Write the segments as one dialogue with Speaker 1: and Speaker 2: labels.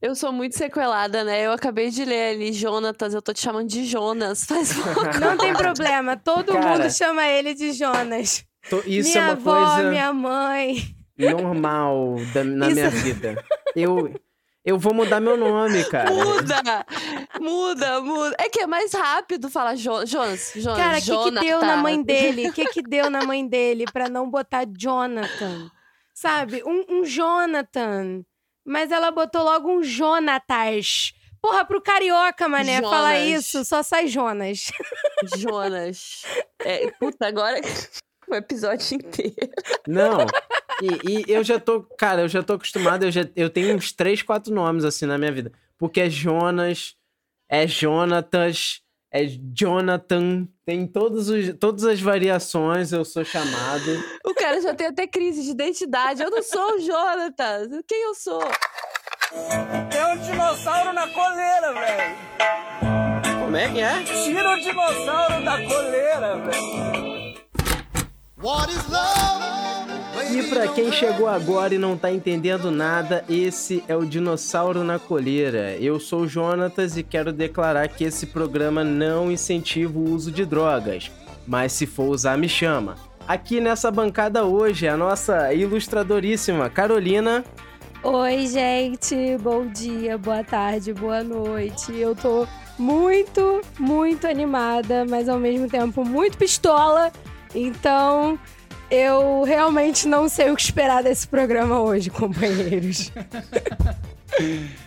Speaker 1: Eu sou muito sequelada, né? Eu acabei de ler ali Jonatas, eu tô te chamando de Jonas. Faz.
Speaker 2: Não tem problema, todo
Speaker 3: Cara,
Speaker 2: mundo chama ele de Jonas.
Speaker 3: Tô- Isso
Speaker 2: minha
Speaker 3: é uma
Speaker 2: avó,
Speaker 3: coisa
Speaker 2: minha mãe.
Speaker 3: normal da- na
Speaker 2: Isso-
Speaker 3: minha vida. Eu, eu vou mudar meu nome, cara.
Speaker 1: Muda! Muda, muda. É que é mais rápido falar jo Jonas. Jonas
Speaker 2: Cara, o que, que deu na mãe dele? O que, que deu na mãe dele pra não botar Jonathan? Sabe? Um, um Jonathan. Mas ela botou logo um Jonatas. Porra, pro carioca, mané, fala
Speaker 1: Jonas.
Speaker 2: isso, só sai Jonas.
Speaker 1: Jonas. É, puta, agora o episódio inteiro.
Speaker 3: Não. E, e eu já tô, cara, eu já tô acostumado, eu, já, eu tenho uns três, quatro nomes assim na minha vida. Porque é Jonas, é Jonatas, é Jonathan, tem todos os, todas as variações, eu sou chamado.
Speaker 1: O cara já tem até crise de identidade. Eu não sou o Jonathan. Quem eu sou?
Speaker 4: Tem um dinossauro na coleira, velho.
Speaker 3: Como é que é?
Speaker 4: Tira o dinossauro da coleira, velho.
Speaker 3: E pra quem chegou agora e não tá entendendo nada, esse é o Dinossauro na Coleira. Eu sou o Jonatas e quero declarar que esse programa não incentiva o uso de drogas, mas se for usar, me chama. Aqui nessa bancada hoje, a nossa ilustradoríssima Carolina.
Speaker 2: Oi, gente. Bom dia, boa tarde, boa noite. Eu tô muito, muito animada, mas ao mesmo tempo muito pistola. Então, eu realmente não sei o que esperar desse programa hoje, companheiros.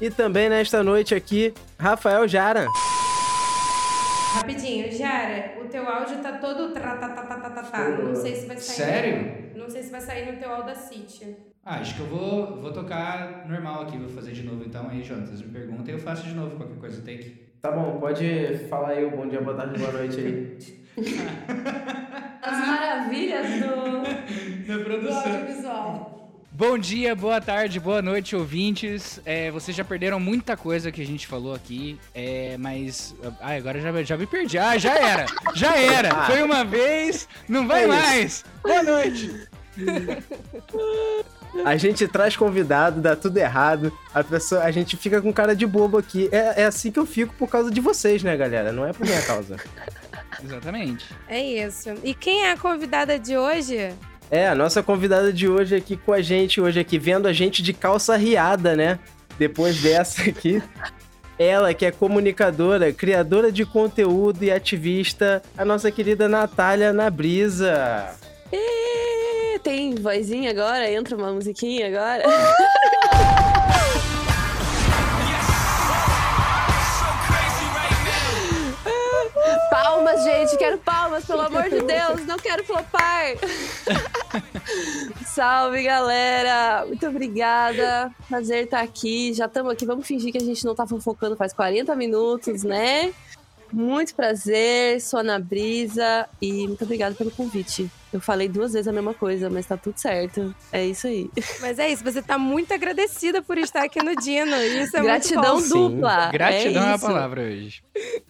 Speaker 3: E também nesta noite aqui, Rafael Jara.
Speaker 2: Rapidinho, Jara, o teu áudio tá todo tá, tá, tá, tá, tá, tá. Não sei se vai sair.
Speaker 5: Sério?
Speaker 2: Não sei se vai sair no teu Audacity.
Speaker 5: Ah, acho que eu vou, vou tocar normal aqui, vou fazer de novo então. Aí, Jonas, me pergunta e eu faço de novo qualquer coisa, take.
Speaker 3: Tá bom, pode falar aí o bom dia, boa tarde, boa noite aí.
Speaker 1: As maravilhas do.
Speaker 5: Da
Speaker 2: audiovisual.
Speaker 6: Bom dia, boa tarde, boa noite, ouvintes. É, vocês já perderam muita coisa que a gente falou aqui, é, mas. Ah, agora já, já me perdi. Ah, já era! Já era! Foi uma vez, não vai
Speaker 3: É
Speaker 6: mais! Boa noite!
Speaker 3: A gente traz convidado, dá tudo errado. A pessoa, a gente fica com cara de bobo aqui. É, é assim que eu fico por causa de vocês, né, galera? Não é por minha causa.
Speaker 6: Exatamente.
Speaker 2: É isso. E quem é a convidada de hoje?
Speaker 3: É, a nossa convidada de hoje aqui com a gente, hoje aqui, vendo a gente de calça riada, né? Depois dessa aqui. Ela que é comunicadora, criadora de conteúdo e ativista, a nossa querida Natália Nabrisa.
Speaker 1: Ê, Tem vozinha agora? Entra uma musiquinha agora? Palmas, gente, quero palmas, pelo amor de Deus, não quero flopar. Salve, galera, muito obrigada, prazer estar aqui, já estamos aqui, vamos fingir que a gente não tá fofocando faz 40 minutos, né? Muito prazer, sou a Ana Brisa e muito obrigada pelo convite. Eu falei duas vezes a mesma coisa, mas tá tudo certo. É isso aí.
Speaker 2: Mas é isso, você tá muito agradecida por estar aqui no Dino. Isso é
Speaker 1: Gratidão
Speaker 2: muito bom.
Speaker 3: Sim.
Speaker 1: dupla.
Speaker 6: Gratidão é, a
Speaker 1: isso.
Speaker 6: palavra hoje.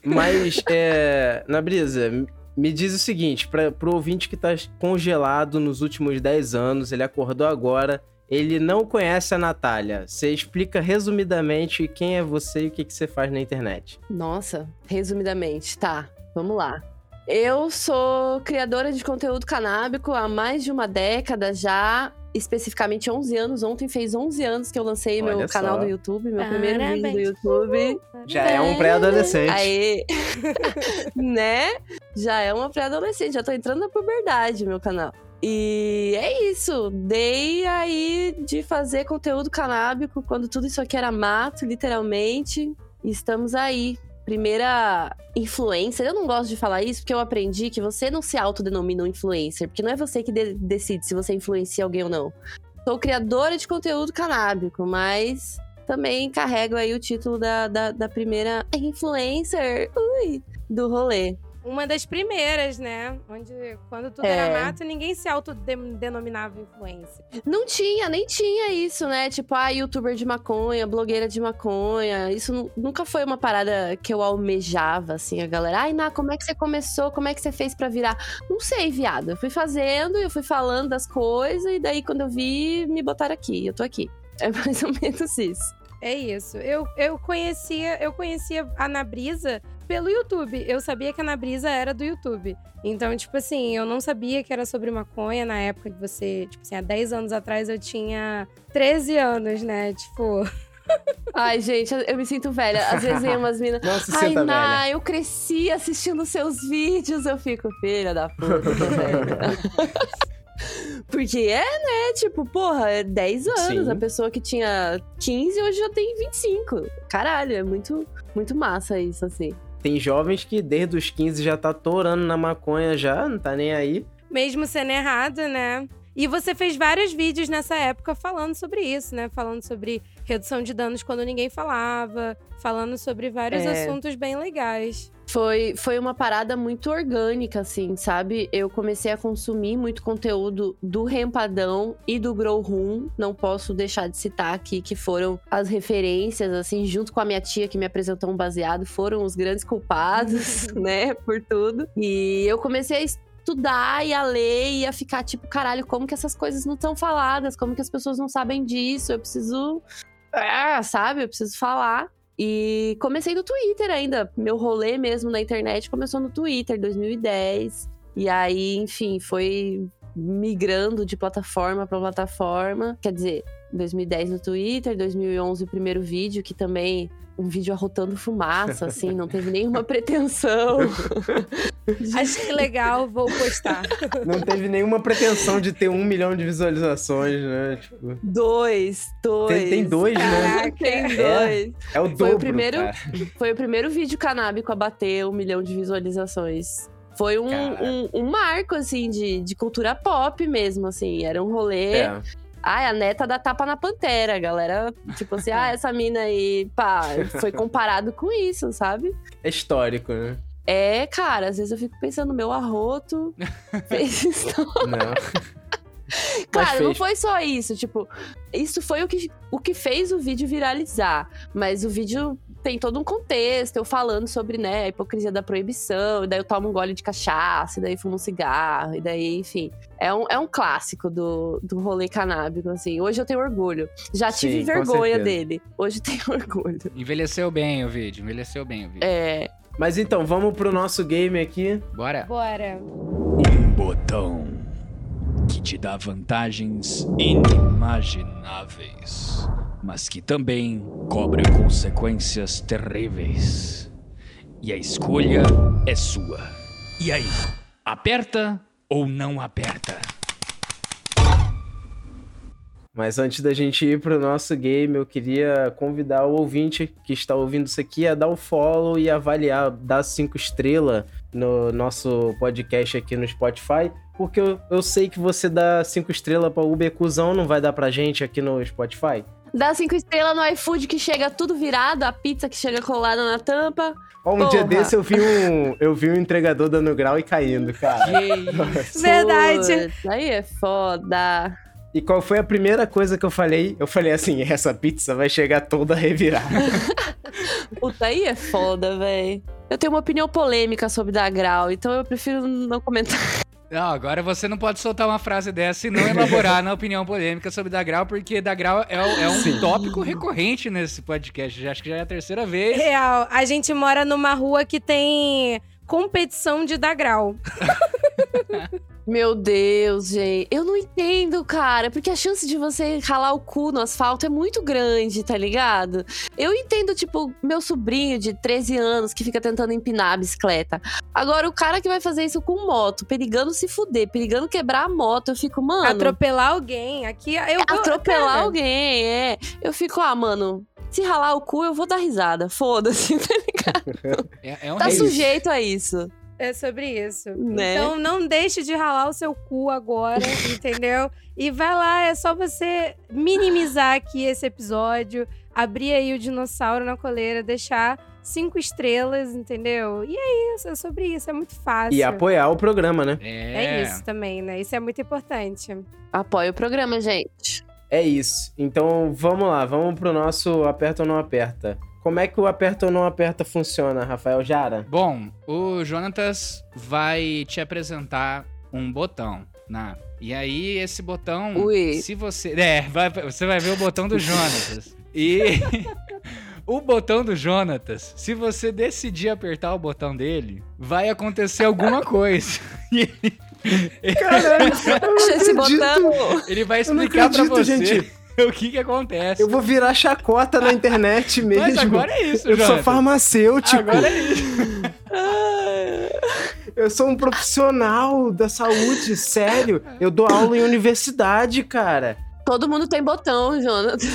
Speaker 3: Mas, é, Nabrisa, me diz o seguinte, para pro ouvinte que tá congelado nos últimos 10 anos, ele acordou agora, ele não conhece a Natália. Você explica resumidamente quem é você e o que, que você faz na internet.
Speaker 1: Nossa, resumidamente, tá, vamos lá. Eu sou criadora de conteúdo canábico há mais de uma década já, especificamente 11 anos. Ontem fez 11 anos que eu lancei meu
Speaker 3: Olha
Speaker 1: canal
Speaker 3: só.
Speaker 1: do YouTube, meu primeiro vídeo do
Speaker 2: Parabéns.
Speaker 1: YouTube.
Speaker 3: Já é um pré-adolescente.
Speaker 1: Aê! né? Já é uma pré-adolescente, já tô entrando na puberdade, meu canal. E é isso. Dei aí de fazer conteúdo canábico quando tudo isso aqui era mato, literalmente. E estamos aí. Primeira influencer. Eu não gosto de falar isso porque eu aprendi que você não se autodenomina um influencer, porque não é você que de- decide se você influencia alguém ou não. Sou criadora de conteúdo canábico, mas também carrego aí o título da, da, da primeira influencer ui, do rolê.
Speaker 2: Uma das primeiras, né? Onde, quando tudo
Speaker 1: É.
Speaker 2: era mato, ninguém se autodenominava influencer.
Speaker 1: Não tinha, nem tinha isso, né? Tipo, ah, youtuber de maconha, blogueira de maconha. Isso nu- nunca foi uma parada que eu almejava, assim, a galera. Ai, Ná, como é que você começou? Como é que você fez pra virar? Não sei, viado. Eu fui fazendo, eu fui falando das coisas, e daí quando eu vi, me botaram aqui. Eu tô aqui. É mais ou menos isso.
Speaker 2: É isso. Eu, eu conhecia, eu conhecia a Nabrisa pelo YouTube. Eu sabia que a Nabrisa era do YouTube. Então, tipo assim, eu não sabia que era sobre maconha na época que você, tipo assim, há 10 anos atrás eu tinha 13 anos, né? Tipo,
Speaker 1: Ai, gente, eu me sinto velha. Às vezes vem umas minas.
Speaker 3: Não se
Speaker 1: Ai, Ná,
Speaker 3: velha.
Speaker 1: eu cresci assistindo seus vídeos. Eu fico, filha da puta, tô velha. Porque é, né? Tipo, porra, é 10 anos.
Speaker 3: Sim.
Speaker 1: A pessoa que tinha 15 hoje já tem 25. Caralho, é muito, muito massa isso, assim.
Speaker 3: Tem jovens que desde os 15 já tá torando na maconha já, não tá nem aí.
Speaker 2: mesmo sendo errado, né? E você fez vários vídeos nessa época falando sobre isso, né? Falando sobre redução de danos quando ninguém falava, falando sobre vários
Speaker 1: É.
Speaker 2: assuntos bem legais.
Speaker 1: Foi, foi uma parada muito orgânica, assim, sabe? Eu comecei a consumir muito conteúdo do Rempadão e do Grow Room. Não posso deixar de citar aqui que foram as referências, assim, junto com a minha tia que me apresentou um baseado, foram os grandes culpados, né, por tudo. E eu comecei a estudar e a ler e a ficar tipo, caralho, como que essas coisas não são faladas? Como que as pessoas não sabem disso? Eu preciso. Ah, sabe? Eu preciso falar. E comecei no Twitter ainda. Meu rolê mesmo na internet começou no Twitter, 2010. E aí, enfim, foi migrando de plataforma para plataforma. Quer dizer, 2010 no Twitter, 2011 o primeiro vídeo, que também um vídeo arrotando fumaça, assim, não teve nenhuma pretensão.
Speaker 2: Achei legal, vou postar.
Speaker 3: Não teve nenhuma pretensão de ter um milhão de visualizações, né? Tipo,
Speaker 1: Dois, dois.
Speaker 3: tem, tem dois, né?
Speaker 2: Caraca.
Speaker 1: Tem
Speaker 3: É.
Speaker 1: dois.
Speaker 3: É o
Speaker 1: Foi
Speaker 3: dobro.
Speaker 1: o primeiro,
Speaker 3: cara.
Speaker 1: foi o primeiro vídeo canábico a bater um milhão de visualizações. Foi um, um, um marco, assim, de, de cultura pop mesmo, assim. Era um rolê.
Speaker 3: É.
Speaker 1: Ai, a neta da tapa na pantera, a galera. Tipo assim, ah, essa mina aí, pá, foi comparado com isso, sabe?
Speaker 3: É histórico, né?
Speaker 1: É, cara, às vezes eu fico pensando, meu arroto fez isso.
Speaker 3: Não.
Speaker 1: Claro, não foi só isso. Tipo, isso foi o que, o que fez o vídeo viralizar. Mas o vídeo tem todo um contexto, eu falando sobre, né, a hipocrisia da proibição, e daí eu tomo um gole de cachaça, e daí fumo um cigarro, e daí, enfim. É um, é um clássico do, do rolê canábico, assim. Hoje eu tenho orgulho. Já tive
Speaker 3: Sim, com
Speaker 1: vergonha dele. Hoje tenho orgulho.
Speaker 6: Envelheceu bem o vídeo, envelheceu bem o vídeo.
Speaker 1: É.
Speaker 3: Mas então, vamos pro nosso game aqui.
Speaker 6: Bora.
Speaker 2: Bora.
Speaker 7: Um botão que te dá vantagens inimagináveis, mas que também cobra consequências terríveis. E a escolha é sua. E aí, aperta ou não aperta?
Speaker 3: Mas antes da gente ir pro nosso game, eu queria convidar o ouvinte que está ouvindo isso aqui a dar o follow e avaliar, dar cinco estrelas no nosso podcast aqui no Spotify. Porque eu, eu sei que você dá cinco estrelas pra Uber Cusão, não vai dar pra gente aqui no Spotify?
Speaker 1: Dá cinco estrelas no iFood que chega tudo virado, a pizza que chega colada na tampa.
Speaker 3: Ó, um dia
Speaker 1: Porra.
Speaker 3: desse eu vi um, eu vi um entregador dando grau e caindo, cara.
Speaker 2: Verdade.
Speaker 1: Aí é foda.
Speaker 3: E qual foi a primeira coisa que eu falei? Eu falei assim, essa pizza vai chegar toda revirada.
Speaker 1: Puta, aí é foda, véi. Eu tenho uma opinião polêmica sobre dar grau, então eu prefiro não comentar.
Speaker 6: Não, agora você não pode soltar uma frase dessa e não elaborar na opinião polêmica sobre Dagrau, porque Dagrau é, é um
Speaker 3: Sim.
Speaker 6: tópico recorrente nesse podcast. Já acho que já é a terceira vez.
Speaker 2: Real, a gente mora numa rua que tem competição de dar grau.
Speaker 1: Meu Deus, gente. Eu não entendo, cara. Porque a chance de você ralar o cu no asfalto é muito grande, tá ligado? Eu entendo, tipo, meu sobrinho de 13 anos que fica tentando empinar a bicicleta. Agora, o cara que vai fazer isso com moto, perigando se fuder, perigando quebrar a moto, eu fico, mano.
Speaker 2: Atropelar alguém. Aqui eu
Speaker 1: atropelar
Speaker 2: cara,
Speaker 1: alguém, é. Eu fico, ah, mano. Se ralar o cu, eu vou dar risada. Foda-se, tá ligado?
Speaker 6: É, é um
Speaker 1: Tá
Speaker 6: risco.
Speaker 1: sujeito a isso.
Speaker 2: É sobre isso.
Speaker 1: Né?
Speaker 2: Então não deixe de ralar o seu cu agora, entendeu? E vai lá, é só você minimizar aqui esse episódio, abrir aí o dinossauro na coleira, deixar cinco estrelas, entendeu? E é isso, é sobre isso, é muito fácil.
Speaker 3: E apoiar o programa, né?
Speaker 6: É,
Speaker 2: É isso também, né? Isso é muito importante.
Speaker 1: Apoia o programa, gente.
Speaker 3: É isso. Então vamos lá, vamos pro nosso aperta ou não aperta. Como é que o aperta ou não aperta funciona, Rafael Jara?
Speaker 6: Bom, o Jonatas vai te apresentar um botão. Na... E aí, esse botão,
Speaker 1: Ui.
Speaker 6: se você. É, vai- você vai ver o botão do Jonatas. E o botão do Jonatas, se você decidir apertar o botão dele, vai acontecer alguma coisa. Ele,
Speaker 3: Caralho, eu não
Speaker 1: Puxa esse botão.
Speaker 6: ele vai
Speaker 3: Eu não
Speaker 6: explicar pra
Speaker 3: acredito,
Speaker 6: você
Speaker 3: gente.
Speaker 6: o que que acontece.
Speaker 3: Eu vou virar chacota na internet mesmo.
Speaker 6: Mas agora é isso,
Speaker 3: Eu sou farmacêutico.
Speaker 6: Agora é isso.
Speaker 3: Eu sou um profissional da saúde, sério. Eu dou aula em universidade, cara.
Speaker 1: Todo mundo tem botão, Jonathan.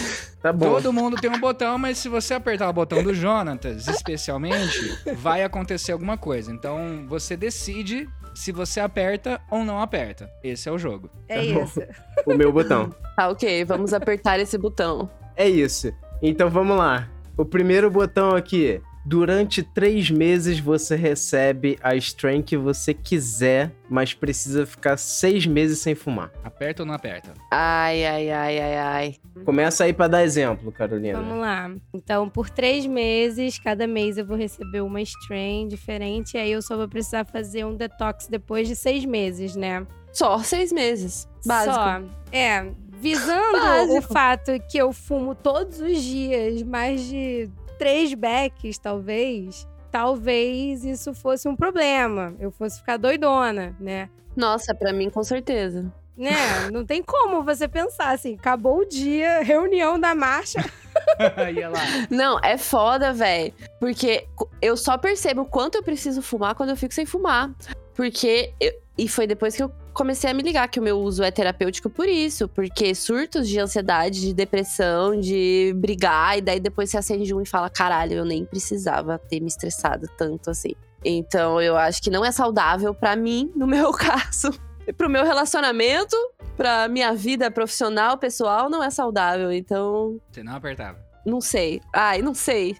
Speaker 3: Tá bom.
Speaker 6: Todo mundo tem um botão, mas se você apertar o botão do Jonatas, especialmente, vai acontecer alguma coisa. Então você decide se você aperta ou não aperta. Esse é o jogo.
Speaker 2: É
Speaker 3: Tá
Speaker 2: isso.
Speaker 3: O meu botão.
Speaker 1: Tá, ok, vamos apertar esse botão.
Speaker 3: É isso. Então vamos lá. O primeiro botão aqui. Durante três meses você recebe a strain que você quiser, mas precisa ficar seis meses sem fumar.
Speaker 6: Aperta ou não aperta?
Speaker 1: Ai, ai, ai, ai, ai.
Speaker 3: Começa aí pra dar exemplo, Carolina.
Speaker 2: Vamos lá. Então, por três meses, cada mês eu vou receber uma strain diferente. E aí eu só vou precisar fazer um detox depois de seis meses, né?
Speaker 1: Só seis meses. Básico.
Speaker 2: Só. É, visando
Speaker 1: Básico.
Speaker 2: o fato que eu fumo todos os dias mais de três becks, talvez, talvez isso fosse um problema. Eu fosse ficar doidona, né?
Speaker 1: Nossa, pra mim, com certeza.
Speaker 2: Né? Não tem como você pensar assim, acabou o dia, reunião da marcha.
Speaker 1: Não, é foda, velho. Porque eu só percebo o quanto eu preciso fumar quando eu fico sem fumar. Porque. eu- e foi depois que eu comecei a me ligar que o meu uso é terapêutico por isso. Porque surtos de ansiedade, de depressão, de brigar, e daí depois você acende um e fala: caralho, eu nem precisava ter me estressado tanto assim. Então eu acho que não é saudável pra mim, no meu caso. E pro meu relacionamento, pra minha vida profissional, pessoal, não é saudável. Então,
Speaker 6: Você não apertava.
Speaker 1: não sei. Ai, não sei.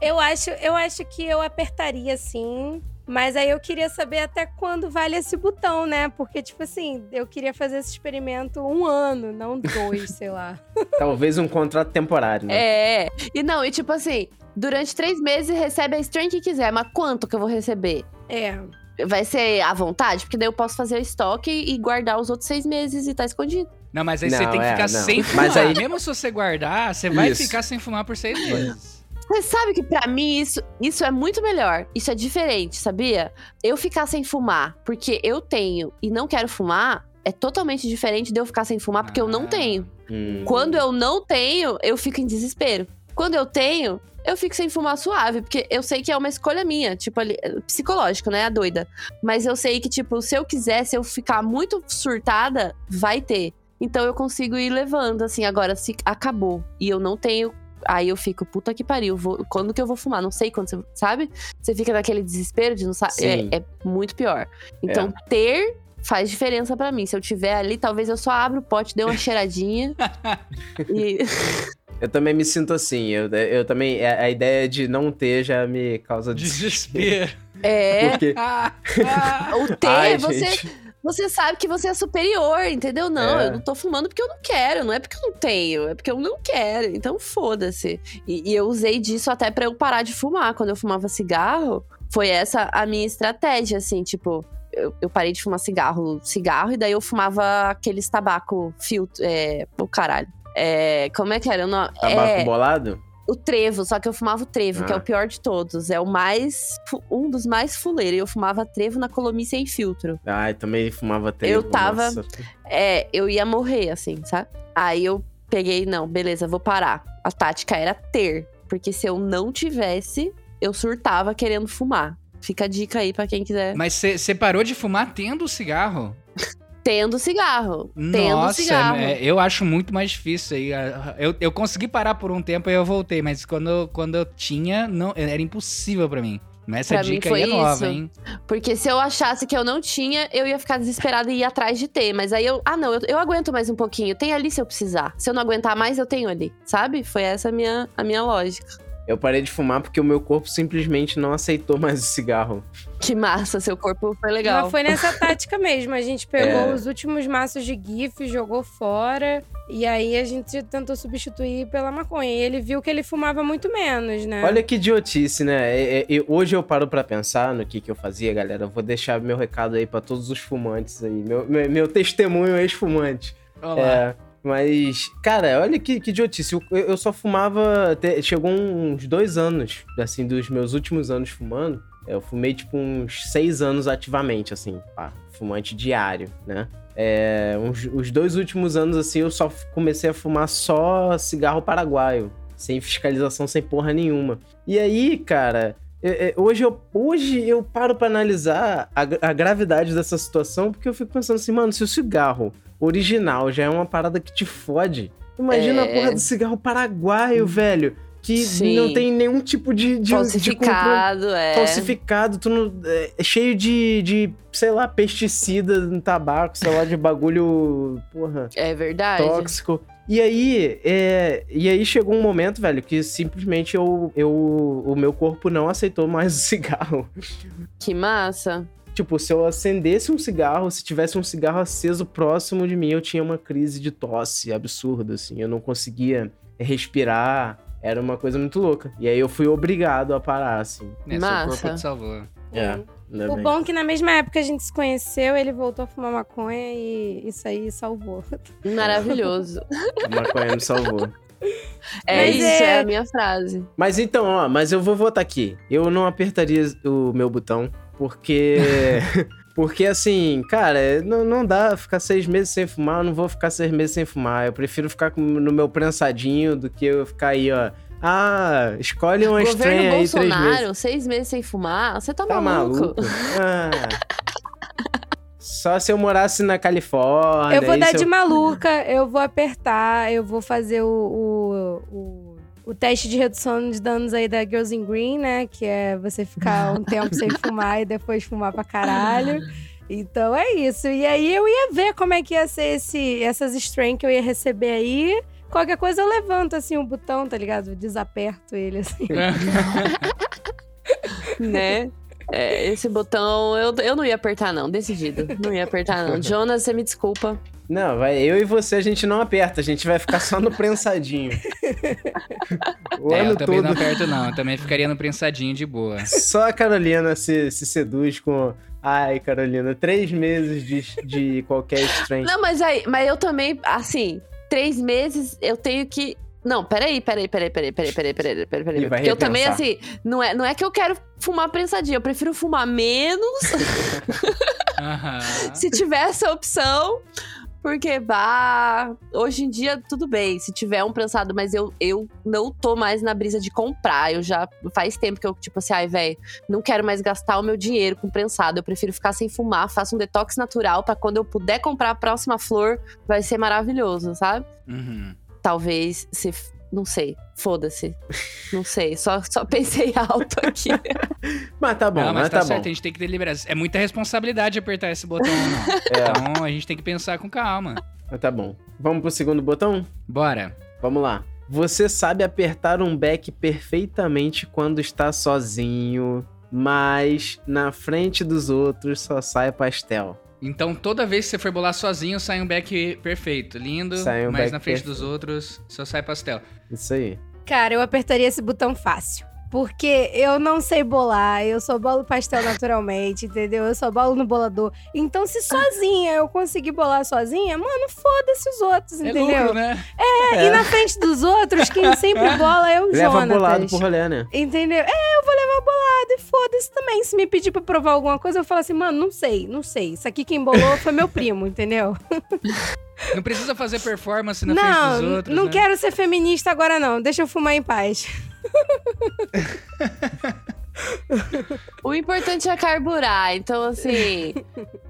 Speaker 2: Eu acho, eu acho que eu apertaria sim. Mas aí eu queria saber até quando vale esse botão, né? Porque, tipo assim, eu queria fazer esse experimento um ano, não dois, sei lá.
Speaker 3: Talvez um contrato temporário, né?
Speaker 1: É. E não, e tipo assim, durante três meses recebe a strain que quiser, mas quanto que eu vou receber?
Speaker 2: É.
Speaker 1: Vai ser à vontade? Porque daí eu posso fazer o estoque e guardar os outros seis meses e tá escondido.
Speaker 6: Não, mas aí você
Speaker 3: Não,
Speaker 6: tem que
Speaker 3: é,
Speaker 6: ficar
Speaker 3: não.
Speaker 6: sem fumar.
Speaker 3: Mas aí-
Speaker 6: Mesmo se você guardar, você vai
Speaker 3: Isso.
Speaker 6: ficar sem fumar por seis meses.
Speaker 1: Você sabe que pra mim isso, isso é muito melhor. Isso é diferente, sabia? Eu ficar sem fumar porque eu tenho e não quero fumar é totalmente diferente de eu ficar sem fumar porque eu não
Speaker 6: Ah.
Speaker 1: tenho.
Speaker 3: Hum.
Speaker 1: Quando eu não tenho, eu fico em desespero. Quando eu tenho, eu fico sem fumar suave, porque eu sei que é uma escolha minha, tipo, ali, psicológico, né? A doida. Mas eu sei que, tipo, se eu quiser, se eu ficar muito surtada, vai ter. Então eu consigo ir levando, assim, agora, se acabou e eu não tenho. Aí eu fico, puta que pariu, vou- quando que eu vou fumar? Não sei quando você. Sabe? Você fica naquele desespero de não saber. É, é muito pior. Então, ter faz diferença pra mim. Se eu tiver ali, talvez eu só abra o pote, dê uma cheiradinha. e.
Speaker 3: Eu também me sinto assim. Eu, eu também. A, a ideia de não ter já me causa
Speaker 6: Desespero.
Speaker 1: É.
Speaker 3: Porque.
Speaker 6: Ah, ah.
Speaker 1: O ter,
Speaker 3: Ai,
Speaker 1: você,
Speaker 3: gente.
Speaker 1: Você sabe que você é superior, entendeu? Não,
Speaker 3: É.
Speaker 1: eu não tô fumando porque eu não quero, não é porque eu não tenho, é porque eu não quero. Então foda-se. E, e eu usei disso até pra eu parar de fumar. Quando eu fumava cigarro, foi essa a minha estratégia, assim, tipo. Eu, eu parei de fumar cigarro, cigarro, e daí eu fumava aqueles tabaco filtro. É. O caralho. É, como é que era? o nome?
Speaker 3: Tabaco
Speaker 1: é,
Speaker 3: bolado?
Speaker 1: O trevo, só que eu fumava o trevo, que é
Speaker 3: Ah.
Speaker 1: o pior de todos. É o mais. um dos mais fuleiros. E eu fumava trevo na Colomi sem filtro.
Speaker 3: Ai, também fumava trevo.
Speaker 1: Eu tava-
Speaker 3: nossa.
Speaker 1: É, eu ia morrer, assim, sabe? Aí eu peguei, não, beleza, vou parar. A tática era ter. Porque se eu não tivesse, eu surtava querendo fumar. Fica a dica aí pra quem quiser.
Speaker 6: Mas você parou de fumar tendo cigarro?
Speaker 1: Tendo cigarro. Tendo
Speaker 6: Nossa,
Speaker 1: cigarro.
Speaker 6: é, eu acho muito mais difícil aí. Eu, eu consegui parar por um tempo e eu voltei, mas quando, eu- quando eu tinha, não, era impossível pra mim. Essa
Speaker 1: Pra mim
Speaker 6: dica
Speaker 1: foi
Speaker 6: aí é nova,
Speaker 1: isso.
Speaker 6: hein?
Speaker 1: Porque se eu achasse que eu não tinha, eu ia ficar desesperada e ir atrás de ter. Mas aí eu, ah, não, eu, eu aguento mais um pouquinho. Tem ali se eu precisar. Se eu não aguentar mais, eu tenho ali. Sabe? Foi essa a minha, a minha lógica.
Speaker 3: Eu parei de fumar porque o meu corpo simplesmente não aceitou mais o cigarro.
Speaker 1: Que massa, seu corpo foi legal.
Speaker 2: Mas foi nessa tática mesmo. A gente pegou
Speaker 3: É.
Speaker 2: os últimos maços de GIF, jogou fora. E aí a gente tentou substituir pela maconha. E ele viu que ele fumava muito menos, né?
Speaker 3: Olha que idiotice, né? É- é- hoje eu paro pra pensar no que, que eu fazia, galera. Eu vou deixar meu recado aí pra todos os fumantes aí. Meu, meu, meu testemunho ex-fumante.
Speaker 6: Olha lá.
Speaker 3: É, Mas, cara, olha que, que idiotice. Eu, eu só fumava. até- chegou uns dois anos, assim, dos meus últimos anos fumando. Eu fumei, tipo, uns seis anos ativamente, assim, pá, fumante diário, né? É, uns- os dois últimos anos, assim, eu só comecei a fumar só cigarro paraguaio, sem fiscalização, sem porra nenhuma. E aí, cara, é, é, hoje, eu, hoje eu paro pra analisar a, a gravidade dessa situação, porque eu fico pensando assim, mano, se o cigarro original já é uma parada que te fode, imagina a
Speaker 1: É.
Speaker 3: porra do cigarro paraguaio, velho, que
Speaker 1: Sim.
Speaker 3: não tem nenhum tipo de, de, de
Speaker 1: Falsificado, é.
Speaker 3: falsificado, tu não, é, é cheio de, de, sei lá, pesticida no tabaco, sei lá, de bagulho, porra,
Speaker 1: É verdade.
Speaker 3: tóxico. E aí, é, e aí chegou um momento, velho, que simplesmente eu, eu, o meu corpo não aceitou mais o cigarro.
Speaker 1: Que massa.
Speaker 3: Tipo, se eu acendesse um cigarro, se tivesse um cigarro aceso próximo de mim, eu tinha uma crise de tosse absurda, assim. Eu não conseguia respirar. Era uma coisa muito louca. E aí eu fui obrigado a parar, assim.
Speaker 6: Seu
Speaker 1: Massa.
Speaker 6: corpo te salvou.
Speaker 3: É. ainda
Speaker 2: O
Speaker 3: bem.
Speaker 2: bom é que na mesma época que a gente se conheceu, ele voltou a fumar maconha e isso aí salvou.
Speaker 1: Maravilhoso.
Speaker 3: A maconha me salvou.
Speaker 1: É
Speaker 2: Mas
Speaker 1: isso,
Speaker 2: é-
Speaker 1: é... a minha frase.
Speaker 3: Mas então, ó, mas eu vou votar aqui. Eu não apertaria o meu botão, porque. porque assim, cara, não, não dá ficar seis meses sem fumar, eu não vou ficar seis meses sem fumar. Eu prefiro ficar no meu prensadinho do que eu ficar aí, ó. Ah, escolhe uma estranha aí três meses.
Speaker 1: Bolsonaro, seis meses sem fumar, você tá,
Speaker 3: Tá
Speaker 1: maluco.
Speaker 3: maluco? Ah. Só se eu morasse na Califórnia.
Speaker 2: eu vou dar
Speaker 3: se
Speaker 2: de
Speaker 3: eu-
Speaker 2: maluca, eu vou apertar, eu vou fazer o, o, o, o teste de redução de danos aí da Girls in Green, né? Que é você ficar um tempo sem fumar e depois fumar pra caralho. Então é isso. E aí eu ia ver como é que ia ser esse, essas strain que eu ia receber aí. Qualquer coisa eu levanto assim o botão, tá ligado? Eu desaperto ele assim.
Speaker 1: né? É, esse botão eu, eu não ia apertar, não, decidido. Não ia apertar, não. Jonas, você me desculpa.
Speaker 3: Não, vai, eu e você a gente não aperta, a gente vai ficar só no prensadinho. o
Speaker 6: É,
Speaker 3: ano
Speaker 6: eu também
Speaker 3: todo.
Speaker 6: não aperto, não. Eu também ficaria no prensadinho de boa.
Speaker 3: Só a Carolina se, se seduz com. Ai, Carolina, três meses de, de qualquer estranho.
Speaker 1: Não, mas aí, mas eu também, assim, três meses eu tenho que. Não, peraí, peraí, peraí, peraí, peraí, peraí, peraí, peraí, peraí.
Speaker 3: E
Speaker 1: Porque eu também, assim, não é, não é que eu quero fumar prensadinho, eu prefiro fumar menos se tiver essa opção. Porque, bah, hoje em dia tudo bem, se tiver um prensado, mas eu, eu não tô mais na brisa de comprar. Eu já faz tempo que eu, tipo assim, ai, velho, não quero mais gastar o meu dinheiro com prensado. Eu prefiro ficar sem fumar, faço um detox natural pra quando eu puder comprar a próxima flor, vai ser maravilhoso, sabe?
Speaker 6: Uhum.
Speaker 1: Talvez se. Não sei, foda-se. Não sei, só, só pensei alto aqui.
Speaker 3: Mas tá bom,
Speaker 6: não, mas,
Speaker 3: mas
Speaker 6: tá,
Speaker 3: tá,
Speaker 6: certo,
Speaker 3: bom.
Speaker 6: a gente tem que deliberar. É muita responsabilidade apertar esse botão, não.
Speaker 3: É,
Speaker 6: Então a gente tem que pensar com calma.
Speaker 3: mas tá bom. Vamos pro segundo botão?
Speaker 6: Bora.
Speaker 3: Vamos lá. Você sabe apertar um back perfeitamente quando está sozinho, mas na frente dos outros só sai pastel.
Speaker 6: Então toda vez que você for bolar sozinho, sai um back perfeito, lindo.
Speaker 3: Sai um
Speaker 6: mas
Speaker 3: back
Speaker 6: na frente
Speaker 3: perfeito.
Speaker 6: dos outros, só sai pastel.
Speaker 3: Isso aí.
Speaker 2: Cara, eu apertaria esse botão fácil. Porque eu não sei bolar, eu só bolo pastel naturalmente, entendeu? Eu só bolo no bolador. Então, se sozinha eu conseguir bolar sozinha, mano, foda-se os outros,
Speaker 6: É
Speaker 2: entendeu?
Speaker 6: lucro, né?
Speaker 2: É, E na frente dos outros, quem sempre bola é o
Speaker 3: Leva
Speaker 2: Jonatas.
Speaker 3: bolado pro rolê, né?
Speaker 2: Entendeu? É, eu vou levar bolado e foda-se também. Se me pedir pra provar alguma coisa, eu falo assim, mano, não sei, não sei. Isso aqui quem bolou foi meu primo, entendeu?
Speaker 6: Não precisa fazer performance na frente
Speaker 2: não,
Speaker 6: dos outros.
Speaker 2: não
Speaker 6: né?
Speaker 2: quero ser feminista agora, não. Deixa eu fumar em paz.
Speaker 1: O importante é carburar. Então, assim,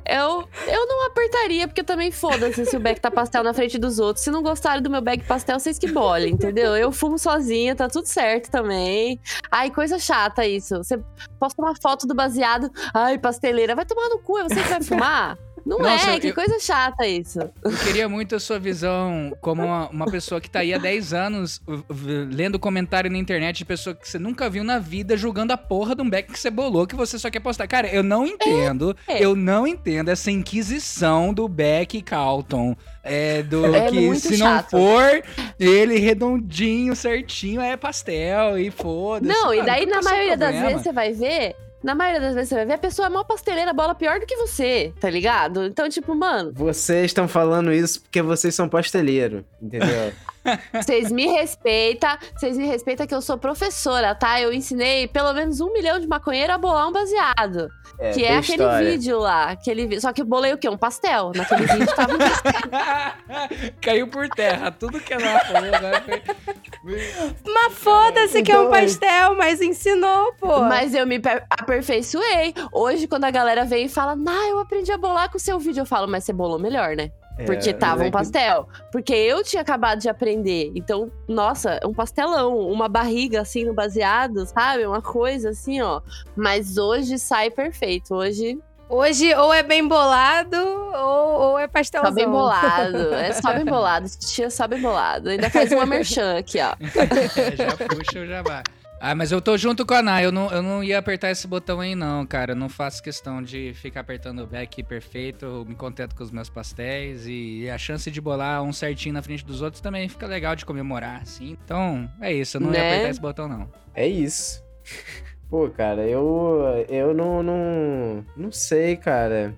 Speaker 1: eu, eu não apertaria, porque também foda-se se o back tá pastel na frente dos outros. Se não gostarem do meu back pastel, vocês que bolem, entendeu? Eu fumo sozinha, tá tudo certo também. Ai, coisa chata isso. Você posta uma foto do baseado. Ai, pasteleira, vai tomar no cu, é você que vai fumar? Não
Speaker 6: Nossa,
Speaker 1: é, que
Speaker 6: eu-
Speaker 1: coisa chata isso.
Speaker 6: Eu queria muito a sua visão como uma, uma pessoa que tá aí há 10 anos lendo comentário na internet de pessoa que você nunca viu na vida julgando a porra de um back que você bolou que você só quer postar. Cara, eu não entendo,
Speaker 1: É.
Speaker 6: eu não entendo essa inquisição do back Calton. É, do
Speaker 1: É
Speaker 6: que se
Speaker 1: chato.
Speaker 6: não for ele redondinho, certinho, é pastel e foda-se.
Speaker 1: Não, e
Speaker 6: Mano,
Speaker 1: daí na
Speaker 6: é
Speaker 1: maioria das vezes você vai ver. Na maioria das vezes você vai ver, a pessoa é mó pasteleira, bola pior do que você, tá ligado? Então, tipo, mano,
Speaker 3: Vocês estão falando isso porque vocês são pasteleiro, entendeu?
Speaker 1: vocês me respeitam, vocês me respeitam que eu sou professora, tá? Eu ensinei pelo menos um milhão de maconheiro a bolar um baseado.
Speaker 3: É,
Speaker 1: que é aquele
Speaker 3: história.
Speaker 1: vídeo lá. Aquele... vi- Só que eu bolei o quê? Um pastel. Naquele vídeo tava um pastel.
Speaker 6: Caiu por terra. Tudo que ela falou foi.
Speaker 2: Mas foda-se que é um
Speaker 3: é.
Speaker 2: pastel, mas ensinou, pô.
Speaker 1: Mas eu me per- aperfeiçoei. Hoje, quando a galera vem e fala, nah, eu aprendi a bolar com o seu vídeo, eu falo, mas você bolou melhor, né? Porque
Speaker 3: É,
Speaker 1: tava
Speaker 3: é
Speaker 1: um pastel. Porque eu tinha acabado de aprender. Então, nossa, um pastelão, uma barriga assim no baseado, sabe? Uma coisa assim, ó. Mas hoje sai perfeito. Hoje
Speaker 2: Hoje ou é bem bolado ou, ou é pastelzão.
Speaker 1: só bem bolado. É só bem bolado. Tia só bem bolado. Ainda faz uma merchan aqui, ó.
Speaker 6: É, já puxa o jabá. Ah, mas eu tô junto com a Ana. Eu não, eu não ia apertar esse botão aí, não, cara. Eu não faço questão de ficar apertando o back perfeito. Eu me contento com os meus pastéis. E a chance de bolar um certinho na frente dos outros também fica legal de comemorar, assim. Então, é isso. Eu não ia
Speaker 1: Né?
Speaker 6: apertar esse botão, não.
Speaker 3: É isso. Pô, cara, eu eu não não, não sei, cara.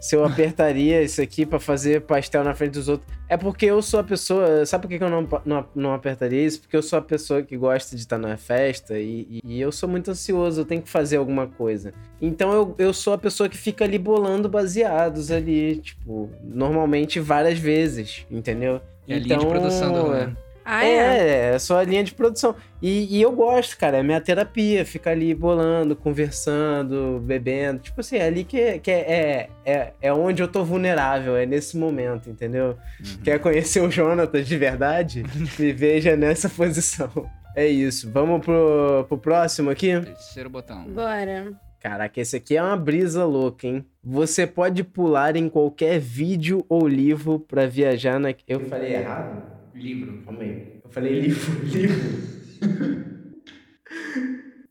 Speaker 3: Se eu apertaria isso aqui pra fazer pastel na frente dos outros. É porque eu sou a pessoa. Sabe por que eu não, não, não apertaria isso? Porque eu sou a pessoa que gosta de estar na festa e, e eu sou muito ansioso, eu tenho que fazer alguma coisa. Então eu, eu sou a pessoa que fica ali bolando baseados ali, tipo, normalmente várias vezes, entendeu?
Speaker 6: É a linha de produção do rolê.
Speaker 2: Ah, é?
Speaker 3: É, é só a linha de produção. E, e eu gosto, cara, é minha terapia, ficar ali bolando, conversando, bebendo. Tipo assim, é ali que, que é, é, é onde eu tô vulnerável, é nesse momento, entendeu? Quer conhecer o Jonathan de verdade? Me veja nessa posição. É isso. Vamos pro, pro próximo aqui?
Speaker 6: Terceiro botão.
Speaker 2: Bora.
Speaker 3: Caraca, esse aqui é uma brisa louca, hein? Você pode pular em qualquer vídeo ou livro pra viajar na. Eu falei errado?
Speaker 6: Livro.
Speaker 3: Calma aí. Eu falei livro, livro.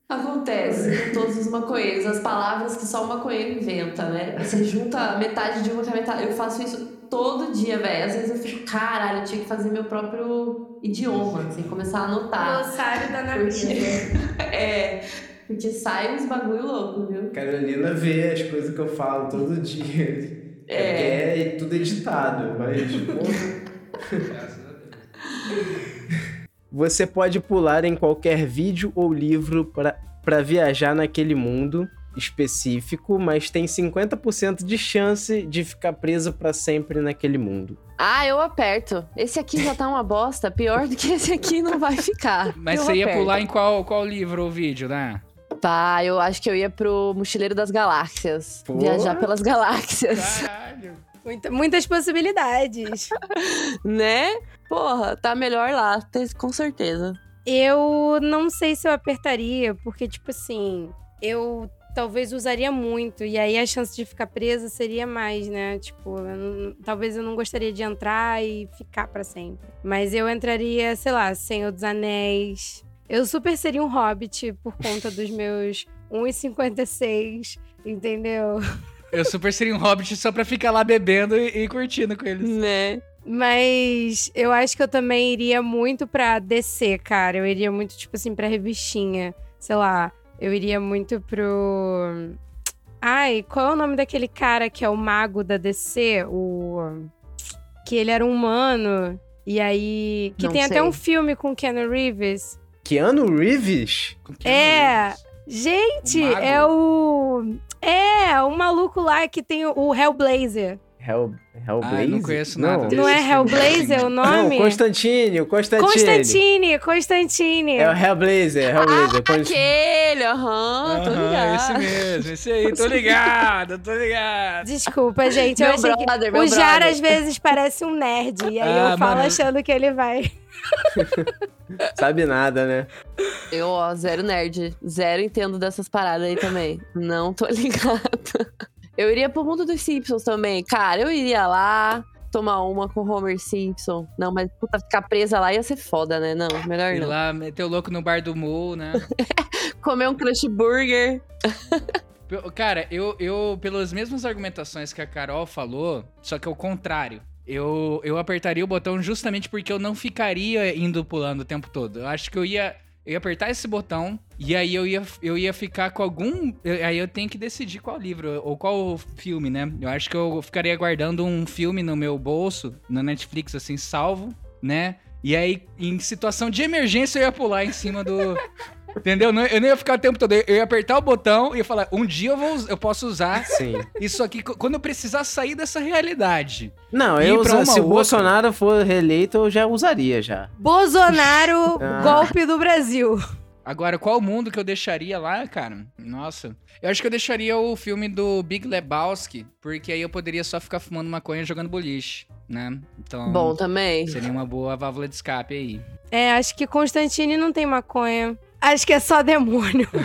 Speaker 1: Acontece com todos os maconheiros, as palavras que só o maconheiro inventa, né? Você junta metade de uma com a metade. Eu faço isso todo dia, velho. Às vezes eu fico, caralho, eu tinha que fazer meu próprio idioma, assim, começar a anotar.
Speaker 2: Glossário da
Speaker 1: Porque, é, porque sai uns bagulho louco, viu?
Speaker 3: Carolina vê as coisas que eu falo todo dia.
Speaker 1: É.
Speaker 3: É, tudo editado, mas. Você pode pular em qualquer vídeo ou livro pra pra viajar naquele mundo específico, mas tem 50% de chance de ficar preso pra sempre naquele mundo.
Speaker 1: Ah, eu aperto. Esse aqui já tá uma bosta. Pior do que esse aqui não vai ficar.
Speaker 6: Mas
Speaker 1: Eu
Speaker 6: você ia
Speaker 1: aperto.
Speaker 6: pular em qual, qual livro ou vídeo, né?
Speaker 1: Tá, eu acho que eu ia pro Mochileiro das Galáxias.
Speaker 3: Pô.
Speaker 1: Viajar pelas galáxias.
Speaker 6: Caralho.
Speaker 2: Muita- muitas possibilidades.
Speaker 1: né? Porra, tá melhor lá, com certeza.
Speaker 2: Eu não sei se eu apertaria, porque, tipo assim, eu talvez usaria muito, e aí a chance de ficar presa seria mais, né? Tipo, eu não- talvez eu não gostaria de entrar e ficar pra sempre. Mas eu entraria, sei lá, Senhor dos Anéis. Eu super seria um hobbit por conta dos meus 1,56, entendeu?
Speaker 6: Eu super seria um hobbit só pra ficar lá bebendo e, e curtindo com eles.
Speaker 1: Né?
Speaker 2: Mas eu acho que eu também iria muito pra DC, cara. Eu iria muito, tipo assim, pra revistinha. Sei lá, eu iria muito pro. Ai, qual é o nome daquele cara que é o mago da DC? O. Que ele era um humano. E aí. Que
Speaker 1: Não
Speaker 2: tem até
Speaker 1: sei.
Speaker 2: um filme com Keanu Reeves.
Speaker 3: Keanu Reeves?
Speaker 6: Com que
Speaker 2: É.
Speaker 6: luz?
Speaker 2: Gente,
Speaker 6: O
Speaker 2: é o. É, o maluco lá que tem o- o Hellblazer.
Speaker 3: Hell, Hellblazer?
Speaker 6: Ah, eu não conheço nada
Speaker 3: Não.
Speaker 2: Não é Hellblazer o
Speaker 3: Não,
Speaker 2: nome?
Speaker 3: Constantine, o Constantine.
Speaker 2: Constantine, Constantine.
Speaker 3: É o Hellblazer, Hellblazer. Const-
Speaker 1: Aquele, aham, tô ligado.
Speaker 6: esse mesmo, esse aí, tô ligado, tô ligado.
Speaker 2: Desculpa, gente. Eu
Speaker 1: Meu
Speaker 2: achei
Speaker 1: brother,
Speaker 2: que
Speaker 1: meu
Speaker 2: o Jar
Speaker 1: brother.
Speaker 2: às vezes parece um nerd. E aí
Speaker 6: Ah,
Speaker 2: eu falo
Speaker 6: mano.
Speaker 2: achando que ele vai.
Speaker 3: Sabe nada, né?
Speaker 1: Eu, ó, zero nerd. Zero entendo dessas paradas aí também. Não tô ligada. Eu iria pro mundo dos Simpsons também. Cara, eu iria lá tomar uma com o Homer Simpson. Não, mas puta, ficar presa lá ia ser foda, né? Não, melhor
Speaker 6: Ir
Speaker 1: não.
Speaker 6: lá, meteu louco no bar do Mo, né?
Speaker 1: Comer um Crush Burger.
Speaker 6: Cara, eu, eu, pelas mesmas argumentações que a Carol falou, só que ao contrário. Eu, eu apertaria o botão justamente porque eu não ficaria indo pulando o tempo todo. Eu acho que eu ia. Eu ia apertar esse botão e aí eu ia, eu ia ficar com algum. eu- Aí eu tenho que decidir qual livro ou qual filme, né? Eu acho que eu ficaria guardando um filme no meu bolso, na Netflix, assim, salvo, né? E aí, em situação de emergência, eu ia pular em cima do. Entendeu? Não- Eu não ia ficar o tempo todo. Eu ia apertar o botão e ia falar: um dia eu, vou, eu posso usar
Speaker 3: Sim.
Speaker 6: isso aqui quando eu precisar sair dessa realidade.
Speaker 3: Não, eu
Speaker 6: uma
Speaker 3: se o
Speaker 6: outra.
Speaker 3: Bolsonaro for reeleito, eu já usaria já.
Speaker 2: Bolsonaro,
Speaker 3: Ah.
Speaker 2: golpe do Brasil.
Speaker 6: Agora, qual mundo que eu deixaria lá, cara? Nossa. Eu acho que eu deixaria o filme do Big Lebowski, porque aí eu poderia só ficar fumando maconha e jogando boliche, né? Então,
Speaker 1: Bom também.
Speaker 6: seria uma boa válvula de escape aí.
Speaker 2: É, acho que Constantine não tem maconha. Acho que é só demônio.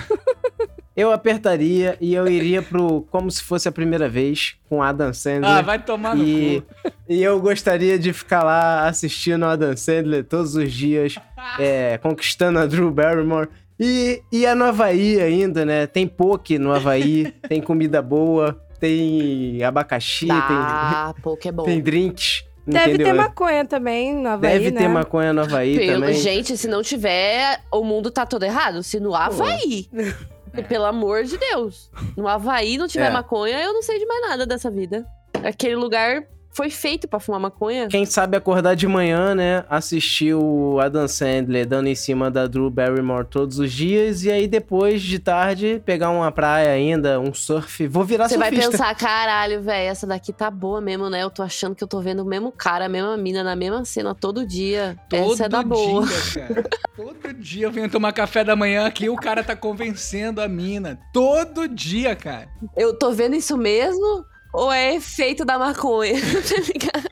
Speaker 3: Eu apertaria e eu iria pro Como Se Fosse a Primeira Vez, com Adam Sandler.
Speaker 6: Ah, vai tomar no
Speaker 3: E,
Speaker 6: cu.
Speaker 3: e eu gostaria de ficar lá assistindo a Adam Sandler todos os dias, é, conquistando a Drew Barrymore. E, e a no Havaí ainda, né? Tem poke no Havaí, tem comida boa, tem abacaxi,
Speaker 1: Tá, pouco é bom.
Speaker 3: tem, tem drinks.
Speaker 2: Deve
Speaker 3: entendeu?
Speaker 2: ter maconha também no Havaí,
Speaker 3: Deve
Speaker 2: né?
Speaker 3: ter maconha no Havaí
Speaker 1: Pelo-
Speaker 3: também.
Speaker 1: Gente, se não tiver, o mundo tá todo errado. Se no Havaí. Pelo amor de Deus. No Havaí não tiver
Speaker 3: É.
Speaker 1: maconha, eu não sei de mais nada dessa vida. Aquele lugar foi feito pra fumar maconha.
Speaker 3: Quem sabe acordar de manhã, né? Assistir o Adam Sandler dando em cima da Drew Barrymore todos os dias. E aí depois de tarde pegar uma praia ainda, um surf. Vou virar
Speaker 1: Você vai
Speaker 3: surfista.
Speaker 1: pensar, caralho, velho, essa daqui tá boa mesmo, né? Eu tô achando que eu tô vendo o mesmo cara, a mesma mina na mesma cena todo dia. essa é da boa.
Speaker 6: dia, cara. Todo dia eu venho tomar café da manhã aqui o cara tá convencendo a mina. Todo dia, cara.
Speaker 1: Eu tô vendo isso mesmo? Ou é efeito da maconha? Tá ligado?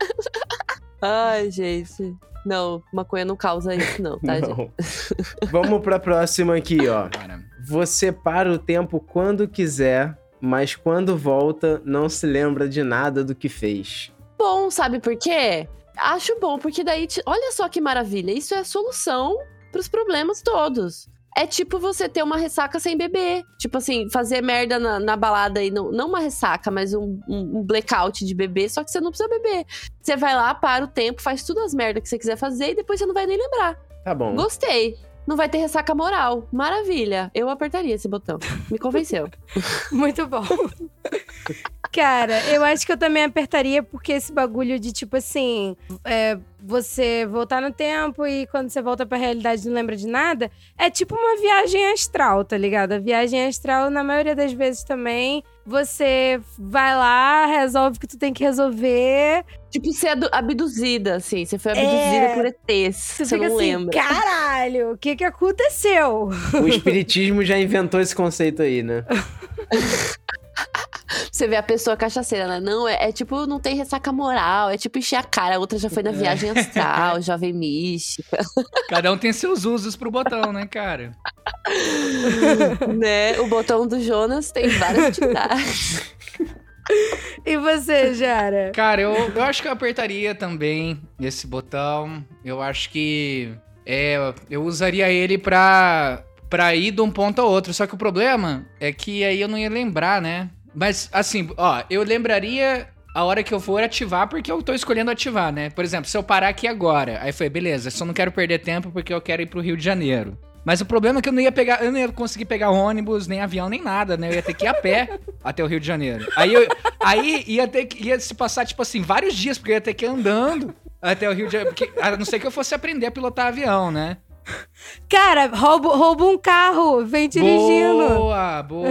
Speaker 1: Ai, gente. Não, maconha não causa isso, não, tá, gente?
Speaker 3: Não. Vamos pra próxima aqui, ó. Você para o tempo quando quiser, mas quando volta, não se lembra de nada do que fez.
Speaker 1: Bom, sabe por quê? Acho bom, porque daí. te- Olha só que maravilha. Isso é a solução pros problemas todos. É tipo você ter uma ressaca sem beber. Tipo assim, fazer merda na, na balada e não, não uma ressaca, mas um, um- blackout de beber, só que você não precisa beber. Você vai lá, para o tempo, faz tudo as merdas que você quiser fazer e depois você não vai nem lembrar.
Speaker 3: Tá bom.
Speaker 1: Gostei. Não vai ter ressaca moral. Maravilha. Eu apertaria esse botão. Me convenceu.
Speaker 2: Muito bom. Cara, eu acho que eu também apertaria porque esse bagulho de tipo assim, é, você voltar no tempo e quando você volta pra realidade não lembra de nada, é tipo uma viagem astral, tá ligado? A viagem astral, na maioria das vezes também, você vai lá, resolve o que tu tem que resolver,
Speaker 1: tipo, ser adu- abduzida, assim. Você foi abduzida
Speaker 2: É.
Speaker 1: por ETs.
Speaker 2: você
Speaker 1: Você
Speaker 2: fica
Speaker 1: não
Speaker 2: assim,
Speaker 1: lembra.
Speaker 2: caralho, o que que aconteceu?
Speaker 3: O espiritismo já inventou esse conceito aí, né?
Speaker 1: Você vê a pessoa cachaceira, né? Não, é, é tipo, não tem ressaca moral, é tipo encher a cara. A outra já foi na viagem astral, jovem mística,
Speaker 6: cada um tem seus usos pro botão, né, cara?
Speaker 1: né? O botão do Jonas tem várias utilidades.
Speaker 2: E você, Jara?
Speaker 6: Cara, eu, eu acho que eu apertaria também esse botão. Eu acho que é, eu usaria ele pra, pra ir de um ponto ao outro. Só que o problema é que aí eu não ia lembrar, né? Mas, assim, ó, eu lembraria a hora que eu for ativar, porque eu tô escolhendo ativar, né? Por exemplo, se eu parar aqui agora, aí foi, beleza, só não quero perder tempo porque eu quero ir pro Rio de Janeiro. Mas o problema é que eu não ia pegar, eu não ia conseguir pegar ônibus, nem avião, nem nada, né? Eu ia ter que ir a pé até o Rio de Janeiro. Aí, eu, aí ia ter que ia se passar, tipo assim, vários dias, porque eu ia ter que ir andando até o Rio de Janeiro. Porque, a não ser que eu fosse aprender a pilotar avião, né?
Speaker 2: Cara, rouba, rouba um carro, vem dirigindo.
Speaker 6: Boa, boa.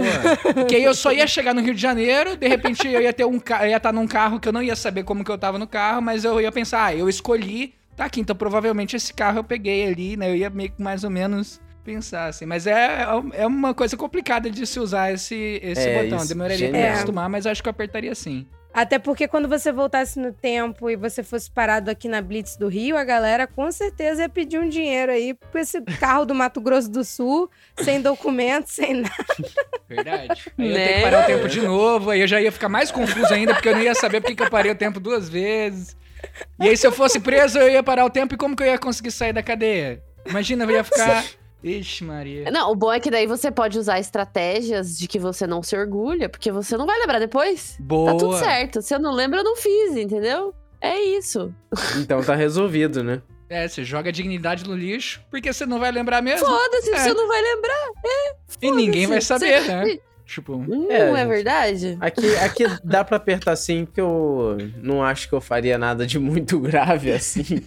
Speaker 6: Porque aí eu só ia chegar no Rio de Janeiro, de repente eu ia ter um eu ia estar num carro que eu não ia saber como que eu tava no carro, mas eu ia pensar, ah, eu escolhi, tá aqui, então provavelmente esse carro eu peguei ali, né? Eu ia meio que mais ou menos pensar assim, mas é, é uma coisa complicada de se usar esse, esse
Speaker 3: É,
Speaker 6: botão.
Speaker 3: isso,
Speaker 6: Demoraria pra acostumar, mas acho que eu apertaria sim.
Speaker 2: Até porque quando você voltasse no tempo e você fosse parado aqui na Blitz do Rio, a galera com certeza ia pedir um dinheiro aí pra esse carro do Mato Grosso do Sul, sem documento, sem nada.
Speaker 6: Verdade. Aí eu ia
Speaker 1: Né?
Speaker 6: ter que parar o tempo de novo, aí eu já ia ficar mais confuso ainda, porque eu não ia saber porque que eu parei o tempo duas vezes. E aí, se eu fosse preso, eu ia parar o tempo e como que eu ia conseguir sair da cadeia? Imagina, eu ia ficar. Ixi, Maria.
Speaker 1: Não, o bom é que daí você pode usar estratégias de que você não se orgulha, porque você não vai lembrar depois.
Speaker 6: Boa.
Speaker 1: Tá tudo certo. Se eu não lembro, eu não fiz, entendeu? É isso.
Speaker 3: Então tá resolvido, né?
Speaker 6: É, você joga a dignidade no lixo, porque você não vai lembrar mesmo.
Speaker 1: Foda-se,
Speaker 6: É.
Speaker 1: você não vai lembrar.
Speaker 6: e ninguém vai saber,
Speaker 1: Você-
Speaker 6: né? Tipo,
Speaker 1: Não
Speaker 3: É,
Speaker 1: é, verdade?
Speaker 3: Aqui, aqui dá pra apertar sim, porque eu não acho que eu faria nada de muito grave assim.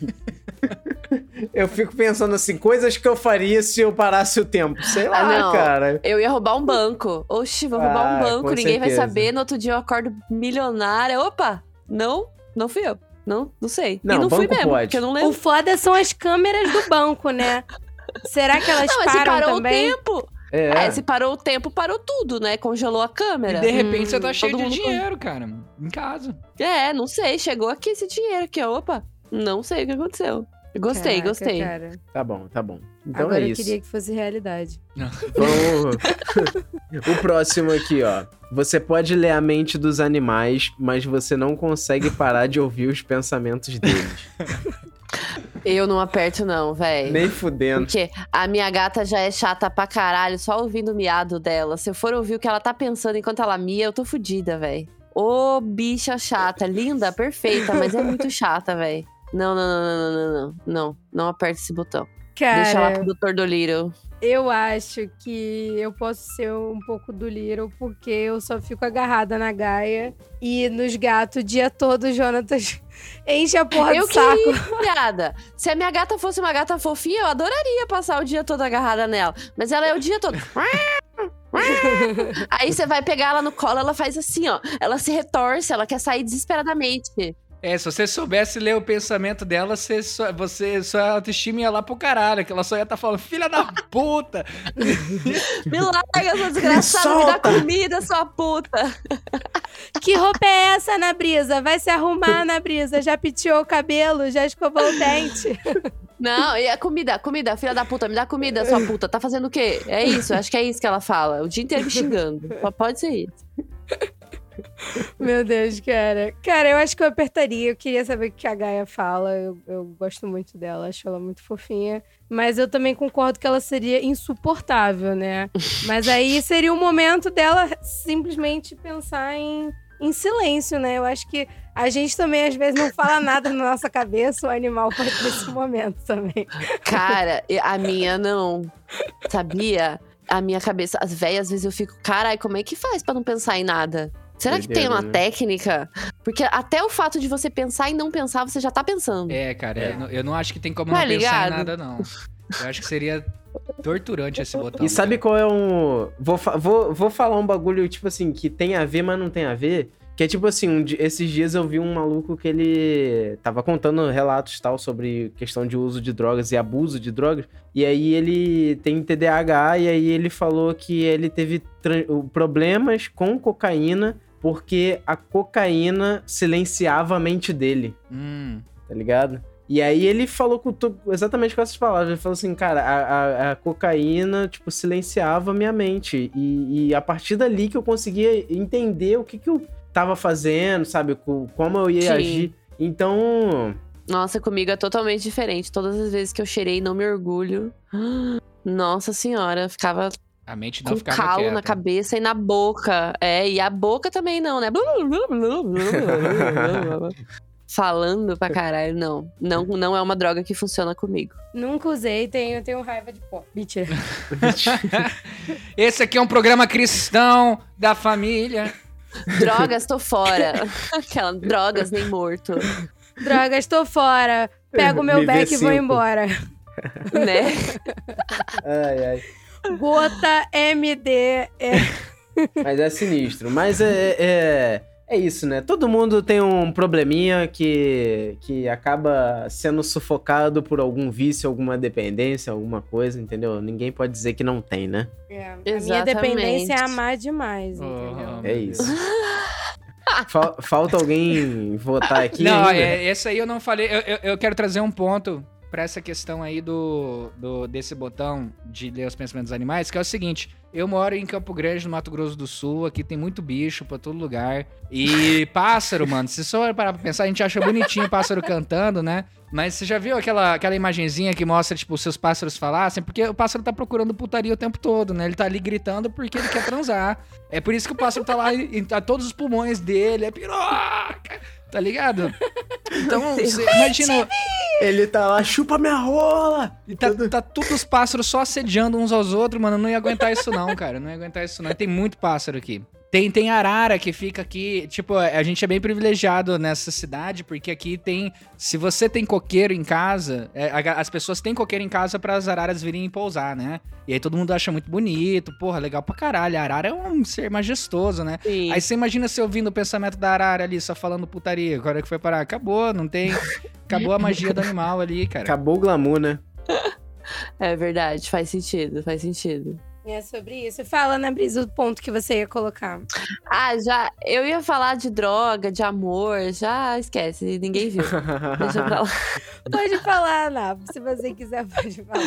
Speaker 3: Eu fico pensando assim, coisas que eu faria se eu parasse o tempo. Sei lá,
Speaker 1: Ah, não.
Speaker 3: cara.
Speaker 1: Eu ia roubar um banco. Oxi, vou roubar
Speaker 3: Ah,
Speaker 1: um banco,
Speaker 3: com
Speaker 1: ninguém vai
Speaker 3: certeza.
Speaker 1: saber. No outro dia eu acordo milionária. Opa! Não, não fui eu. Não, não sei.
Speaker 3: Não,
Speaker 1: e não fui
Speaker 3: banco
Speaker 1: mesmo,
Speaker 3: pode.
Speaker 1: porque eu não
Speaker 2: O
Speaker 1: lembro.
Speaker 2: foda são as câmeras do banco, né? Será que elas
Speaker 1: Não, mas se
Speaker 2: param
Speaker 1: parou
Speaker 2: também?
Speaker 1: o tempo.
Speaker 3: É,
Speaker 1: É, se parou o tempo, parou tudo, né? Congelou a
Speaker 6: e
Speaker 1: câmera.
Speaker 6: de repente você tá
Speaker 1: Hum,
Speaker 6: cheio de dinheiro, cara. Em casa.
Speaker 1: É, não sei. Chegou aqui esse dinheiro aqui, ó. Opa. Não sei o que aconteceu. Gostei,
Speaker 2: Caraca,
Speaker 1: gostei.
Speaker 2: Cara.
Speaker 3: tá bom, tá bom. Então
Speaker 2: Agora
Speaker 3: é
Speaker 2: eu
Speaker 3: isso.
Speaker 2: queria que fosse realidade.
Speaker 3: Vamos. o próximo aqui, ó. Você pode ler a mente dos animais, mas você não consegue parar de ouvir os pensamentos deles.
Speaker 1: Eu não aperto, não, véi.
Speaker 3: Nem fudendo.
Speaker 1: Porque a minha gata já é chata pra caralho, só ouvindo o miado dela. Se eu for ouvir o que ela tá pensando enquanto ela mia, eu tô fodida, véi. Ô, bicha chata. Linda, perfeita, mas é muito chata, véi. Não, não, não, não, não, não, não. Não, não aperta esse botão. Deixa lá
Speaker 2: Cara,
Speaker 1: pro Dr. Dolittle.
Speaker 2: eu acho que eu posso ser um pouco do Little, porque eu só fico agarrada na Gaia e nos gatos o dia todo, o Jonatas enche a porra
Speaker 1: Eu
Speaker 2: do saco.
Speaker 1: queria. Se a minha gata fosse uma gata fofinha, eu adoraria passar o dia todo agarrada nela. Mas ela é o dia todo. Aí você vai pegar ela no colo, ela faz assim, ó. Ela se retorce, ela quer sair desesperadamente.
Speaker 6: É, se você soubesse ler o pensamento dela, você só, você, sua autoestima ia lá pro caralho, que ela só ia estar falando, filha da puta!
Speaker 1: Me larga, sua desgraçada, me dá
Speaker 3: solta.
Speaker 1: comida, sua puta.
Speaker 2: Que roupa é essa, Ana Brisa? Vai se arrumar, Ana Brisa. Já penteou o cabelo, já escovou o dente.
Speaker 1: Não, e a comida, comida, filha da puta, me dá comida, sua puta. Tá fazendo o quê? É isso, acho que é isso que ela fala. O dia inteiro me xingando. Só pode ser isso.
Speaker 2: Meu Deus, cara. Cara, eu acho que eu apertaria. Eu queria saber o que a Gaia fala. Eu, eu gosto muito dela, acho ela muito fofinha. Mas eu também concordo que ela seria insuportável, né? Mas aí seria o momento dela simplesmente pensar em, em silêncio, né? Eu acho que a gente também, às vezes, não fala nada na nossa cabeça. O animal pode ter esse momento também.
Speaker 1: Cara, a minha não. Sabia? A minha cabeça, as velhas, às vezes eu fico, carai, como é que faz pra não pensar em nada? Será que tem uma
Speaker 3: né?
Speaker 1: técnica? Porque até o fato de você pensar e não pensar, você já tá pensando.
Speaker 6: É, cara, Eu, não, eu não acho que tem como
Speaker 1: Tá
Speaker 6: não pensar
Speaker 1: ligado?
Speaker 6: em nada, não. Eu acho que seria torturante esse botão.
Speaker 3: E sabe qual é um. Vou, fa- vou, vou falar um bagulho, tipo assim, que tem a ver, mas não tem a ver. Que é tipo assim, um esses dias eu vi um maluco que ele tava contando relatos tal sobre questão de uso de drogas e abuso de drogas. E aí ele tem TDAH e aí ele falou que ele teve problemas com cocaína porque a cocaína silenciava a mente dele
Speaker 6: Hum,
Speaker 3: tá ligado? E aí ele falou com tu- exatamente com essas palavras. Ele falou assim, cara, a, a- a cocaína, tipo, silenciava a minha mente. E, e a partir dali que eu conseguia entender o que, que eu tava fazendo, sabe? Co- Como eu ia
Speaker 1: Sim.
Speaker 3: agir. Então,
Speaker 1: Nossa, comigo é totalmente diferente. Todas as vezes que eu cheirei, não me orgulho. Nossa senhora, ficava
Speaker 6: a mente não
Speaker 1: com
Speaker 6: ficava
Speaker 1: calo
Speaker 6: quieta.
Speaker 1: na cabeça e na boca. É, e a boca também não, né? Falando pra caralho, não. Não, não é uma droga que funciona comigo.
Speaker 2: Nunca usei, tenho, tenho raiva de pó. Mentira.
Speaker 6: Esse aqui é um programa cristão da família.
Speaker 1: Drogas, tô fora. Aquela, drogas nem morto.
Speaker 2: Drogas, tô fora. Pego o meu
Speaker 3: Me
Speaker 2: back e vou embora.
Speaker 1: Né?
Speaker 3: ai, ai.
Speaker 2: Gota MD. É...
Speaker 3: Mas é sinistro. Mas é, é, é isso, né? Todo mundo tem um probleminha que, que acaba sendo sufocado por algum vício, alguma dependência, alguma coisa, entendeu? Ninguém pode dizer que não tem, né?
Speaker 2: É. A minha
Speaker 1: Exatamente.
Speaker 2: dependência é amar demais, entendeu?
Speaker 6: Oh,
Speaker 3: É isso. Fal- falta alguém votar aqui?
Speaker 6: não, é, esse aí eu não falei. Eu, eu, eu quero trazer um ponto pra essa questão aí do, do desse botão de ler os pensamentos dos animais, que é o seguinte: eu moro em Campo Grande, no Mato Grosso do Sul, aqui tem muito bicho pra todo lugar. E pássaro, mano, se só parar pra pensar, a gente acha bonitinho pássaro cantando, né? Mas você já viu aquela, aquela imagenzinha que mostra, tipo, seus pássaros falassem? Porque o pássaro tá procurando putaria o tempo todo, né? Ele tá ali gritando porque ele quer transar. É por isso que o pássaro tá lá tá todos os pulmões dele, é piroca, tá ligado? Então, você imagina.
Speaker 3: Ele tá lá, chupa minha rola!
Speaker 6: E tá, tá todos os pássaros só assediando uns aos outros, mano. Eu não ia aguentar isso, não, cara. Eu Não ia aguentar isso, não. E Tem muito pássaro aqui. Tem, tem arara que fica aqui. Tipo, a gente é bem privilegiado nessa cidade, porque aqui tem. Se você tem coqueiro em casa, é, a- as pessoas têm coqueiro em casa para as araras virem pousar, né? E aí todo mundo acha muito bonito. Porra, legal pra caralho. A arara é um ser majestoso, né?
Speaker 1: Sim.
Speaker 6: Aí você imagina você ouvindo o pensamento da arara ali, só falando putaria. Agora que foi parar, acabou, não tem. Acabou a magia do animal ali, cara.
Speaker 3: Acabou o glamour, né?
Speaker 1: É verdade, faz sentido, faz sentido.
Speaker 2: É sobre isso. Fala, Ana Brisa, o ponto que você ia colocar.
Speaker 1: Ah, já. Eu ia falar de droga, de amor, já esquece, ninguém viu. Deixa pra lá.
Speaker 2: Pode falar, Ana. Se você quiser, pode falar.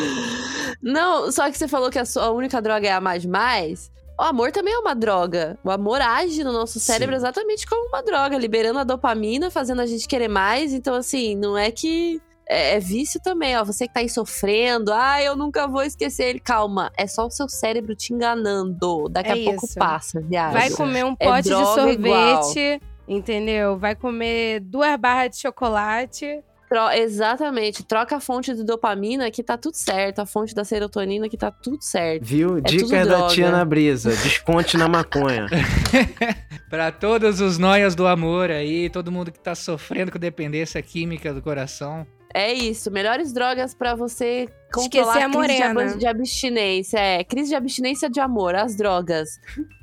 Speaker 1: Não, só que você falou que a sua única droga é amar demais. O amor também é uma droga. O amor age no nosso cérebro
Speaker 3: Sim.
Speaker 1: exatamente como uma droga, liberando a dopamina, fazendo a gente querer mais. Então, assim, não é que. É, é vício também, ó. Você que tá aí sofrendo, ah, eu nunca vou esquecer ele. Calma, é só o seu cérebro te enganando. Daqui
Speaker 2: É
Speaker 1: a pouco
Speaker 2: isso.
Speaker 1: passa, viado.
Speaker 2: Vai comer um
Speaker 1: É
Speaker 2: pote de
Speaker 1: droga
Speaker 2: sorvete, entendeu? Vai comer duas barras de chocolate.
Speaker 1: Tro- Exatamente. Troca a fonte de dopamina que tá tudo certo. A fonte da serotonina que tá tudo certo.
Speaker 3: Viu?
Speaker 1: É
Speaker 3: Dicas
Speaker 1: tudo
Speaker 3: da
Speaker 1: droga.
Speaker 3: tia na brisa. Desconte na maconha.
Speaker 6: Pra todos os noias do amor aí, todo mundo que tá sofrendo com dependência química do coração.
Speaker 1: É isso. Melhores drogas pra você
Speaker 2: Esquecer
Speaker 1: controlar
Speaker 2: a
Speaker 1: a crise de,
Speaker 2: morena.
Speaker 1: de abstinência. É, crise de abstinência de amor. As drogas.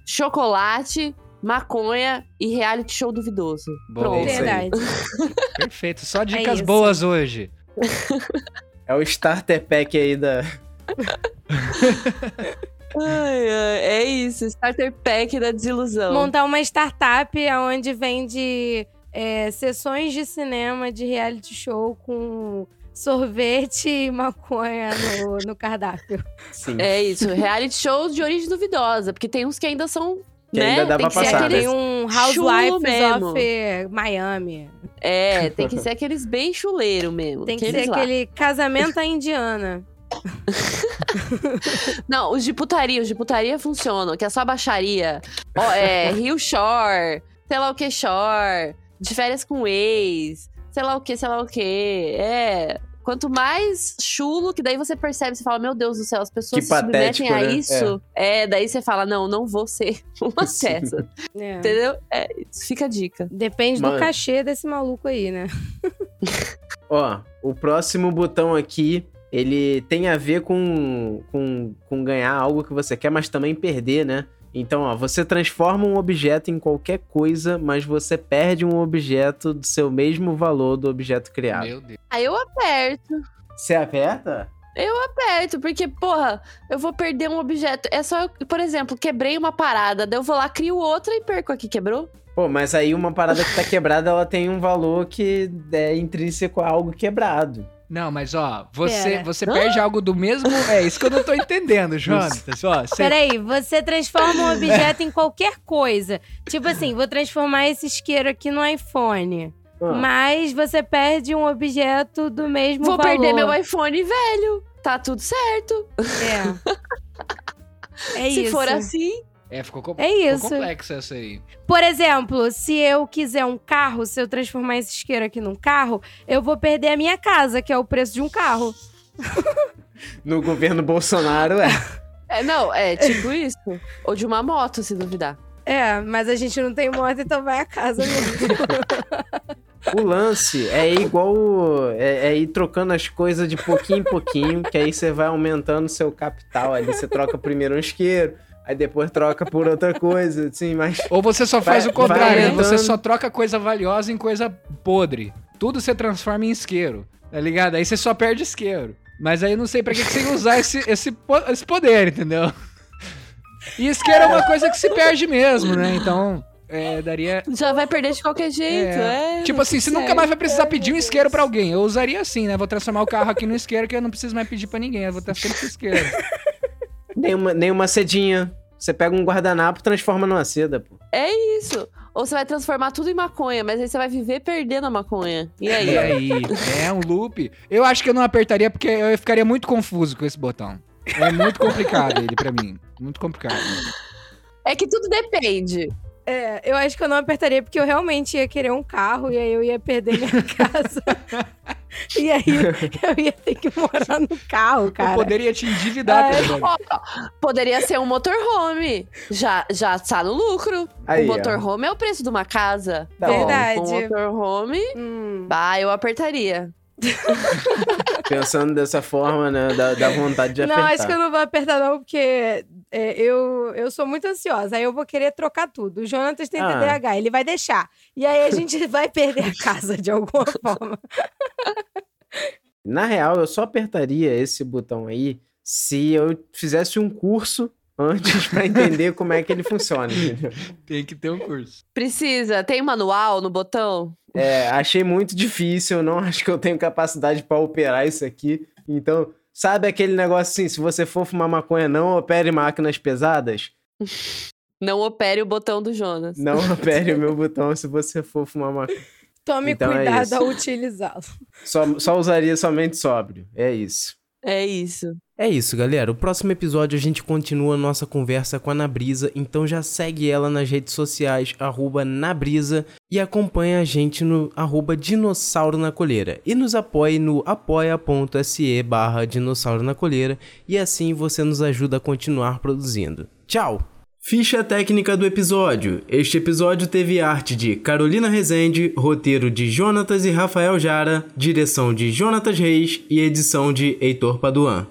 Speaker 1: Chocolate, maconha e reality show duvidoso.
Speaker 6: Boa.
Speaker 1: Pronto.
Speaker 3: isso aí.
Speaker 2: Verdade.
Speaker 6: Perfeito, só dicas
Speaker 2: isso.
Speaker 6: boas hoje.
Speaker 3: É o starter pack aí da.
Speaker 1: Ai, ai, é isso. Starter pack da desilusão.
Speaker 2: Montar uma startup onde vende é, sessões de cinema de reality show com sorvete e maconha no, no cardápio.
Speaker 3: Sim.
Speaker 1: É isso. Reality shows de origem duvidosa. Porque tem uns que ainda são.
Speaker 3: Que
Speaker 1: né?
Speaker 3: ainda dá
Speaker 1: tem
Speaker 3: pra
Speaker 1: que ser
Speaker 3: passar,
Speaker 2: Tem
Speaker 1: aqueles
Speaker 2: um Housewives
Speaker 1: mesmo.
Speaker 2: of Miami.
Speaker 1: É, tem que ser aqueles bem chuleiro mesmo.
Speaker 2: Tem que ser
Speaker 1: lá.
Speaker 2: aquele casamento à indiana.
Speaker 1: Não, os de putaria, os de putaria funcionam, que é só baixaria. Ó, é, Rio Shore, sei lá o que Shore, de férias com ex, sei lá o que, sei lá o que. É. Quanto mais chulo, que daí você percebe, você fala, meu Deus do céu, as pessoas
Speaker 3: Que
Speaker 1: se submetem
Speaker 3: patético,
Speaker 1: a
Speaker 3: né?
Speaker 1: isso. É. daí você fala, não, não vou ser uma dessas.
Speaker 2: É.
Speaker 1: Entendeu? É, fica a dica.
Speaker 2: Depende
Speaker 3: Mano.
Speaker 2: do cachê desse maluco aí, né?
Speaker 3: Ó, o próximo botão aqui, ele tem a ver com, com, com ganhar algo que você quer, mas também perder, né? Então, ó, você transforma um objeto em qualquer coisa, mas você perde um objeto do seu mesmo valor do objeto criado.
Speaker 6: Meu Deus.
Speaker 1: Aí eu aperto.
Speaker 3: Você aperta?
Speaker 1: Aperto, porque, porra, eu vou perder um objeto. É só eu, por exemplo, quebrei uma parada, daí eu vou lá, crio outra e perco aqui, quebrou?
Speaker 3: Pô, mas aí uma parada que tá quebrada, ela tem um valor que é intrínseco a algo quebrado.
Speaker 6: Não, mas ó, você,
Speaker 2: Pera.
Speaker 6: você perde algo do mesmo. É isso que eu não tô entendendo, Jonatas. Ó, você-
Speaker 2: Peraí, você transforma um objeto em qualquer coisa. Tipo assim, vou transformar esse isqueiro aqui no iPhone.
Speaker 3: Ah,
Speaker 2: Mas você perde um objeto do mesmo
Speaker 1: vou
Speaker 2: valor.
Speaker 1: perder meu iPhone velho. Tá tudo certo.
Speaker 2: É. É
Speaker 1: Se
Speaker 2: isso.
Speaker 1: for assim.
Speaker 6: É, ficou, com...
Speaker 2: É
Speaker 6: ficou
Speaker 2: isso.
Speaker 6: complexa essa aí.
Speaker 2: Por exemplo, se eu quiser um carro, se eu transformar esse isqueiro aqui num carro, eu vou perder a minha casa, que é o preço de um carro.
Speaker 3: No governo Bolsonaro, é.
Speaker 1: É, não, é tipo isso. Ou de uma moto, se duvidar.
Speaker 2: É, mas a gente não tem moto, então vai a casa mesmo.
Speaker 3: O lance é igual. É, é ir trocando as coisas de pouquinho em pouquinho, que aí você vai aumentando seu capital ali. Você troca primeiro um isqueiro, aí depois troca por outra coisa, assim, mas.
Speaker 6: Ou você só faz
Speaker 3: Vai-
Speaker 6: o contrário, né? Você só troca coisa valiosa em coisa podre. Tudo você transforma em isqueiro, tá ligado? Aí você só perde isqueiro. Mas aí eu não sei pra que, que você ia usar esse, esse, esse poder, entendeu? E isqueiro é uma coisa que se perde mesmo, né? Então, é, daria.
Speaker 1: Já vai perder de qualquer jeito. É.
Speaker 6: Tipo assim, você nunca mais vai precisar pedir um isqueiro pra alguém. Eu usaria assim, né? Vou transformar o carro aqui no isqueiro que eu não preciso mais pedir pra ninguém. Eu vou estar sempre com isqueiro.
Speaker 3: Nem uma, nem uma cedinha. Você pega um guardanapo e transforma numa seda, pô.
Speaker 1: É isso. Ou você vai transformar tudo em maconha, mas aí você vai viver perdendo a maconha. E aí?
Speaker 6: E aí? É um loop. Eu acho que eu não apertaria porque eu ficaria muito confuso com esse botão. É muito complicado ele pra mim. Muito complicado.
Speaker 1: É que tudo depende.
Speaker 2: É, eu acho que eu não apertaria porque eu realmente ia querer um carro e aí eu ia perder minha casa. E aí eu ia ter que morar no carro,
Speaker 6: Eu
Speaker 2: cara.
Speaker 6: poderia te endividar, tá ligado?
Speaker 1: Ó, poderia ser um motorhome. Já, já tá no lucro.
Speaker 3: Aí,
Speaker 1: o
Speaker 3: ó.
Speaker 1: motorhome é o preço de uma casa.
Speaker 3: Tá.
Speaker 2: Verdade.
Speaker 1: Um motorhome,
Speaker 2: Hum.
Speaker 1: bah, eu apertaria.
Speaker 3: Pensando dessa forma, né? Dá, dá vontade de
Speaker 2: Não,
Speaker 3: apertar.
Speaker 2: acho que eu não vou apertar, não, porque é, eu, eu sou muito ansiosa. Aí eu vou querer trocar tudo. O Jonatas tem
Speaker 3: Ah.
Speaker 2: TDAH, ele vai deixar. E aí a gente vai perder a casa de alguma forma.
Speaker 3: Na real, eu só apertaria esse botão aí se eu fizesse um curso antes pra entender como é que ele funciona, entendeu?
Speaker 6: Tem que ter um curso.
Speaker 1: Precisa. Tem manual no botão?
Speaker 3: É, achei muito difícil, eu não acho que eu tenho capacidade pra operar isso aqui. Então, sabe aquele negócio assim, se você for fumar maconha, não opere máquinas pesadas?
Speaker 1: Não opere o botão do Jonas.
Speaker 3: Não opere o meu botão se você for fumar maconha.
Speaker 2: Tome
Speaker 3: Então é
Speaker 2: cuidado
Speaker 3: isso.
Speaker 2: ao utilizá-lo.
Speaker 3: Só, só usaria somente sóbrio, é isso.
Speaker 1: É isso.
Speaker 8: É isso, galera. O próximo episódio a gente continua a nossa conversa com a Nabrisa, então já segue ela nas redes sociais, Nabrisa, e acompanha a gente no Dinossauro na Colheira. E nos apoie no apoia.se barra Dinossauro na Colheira, e assim você nos ajuda a continuar produzindo. Tchau! Ficha técnica do episódio. Este episódio teve arte de Carolina Rezende, roteiro de Jonatas e Rafael Jara, direção de Jonatas Reis e edição de Heitor Paduan.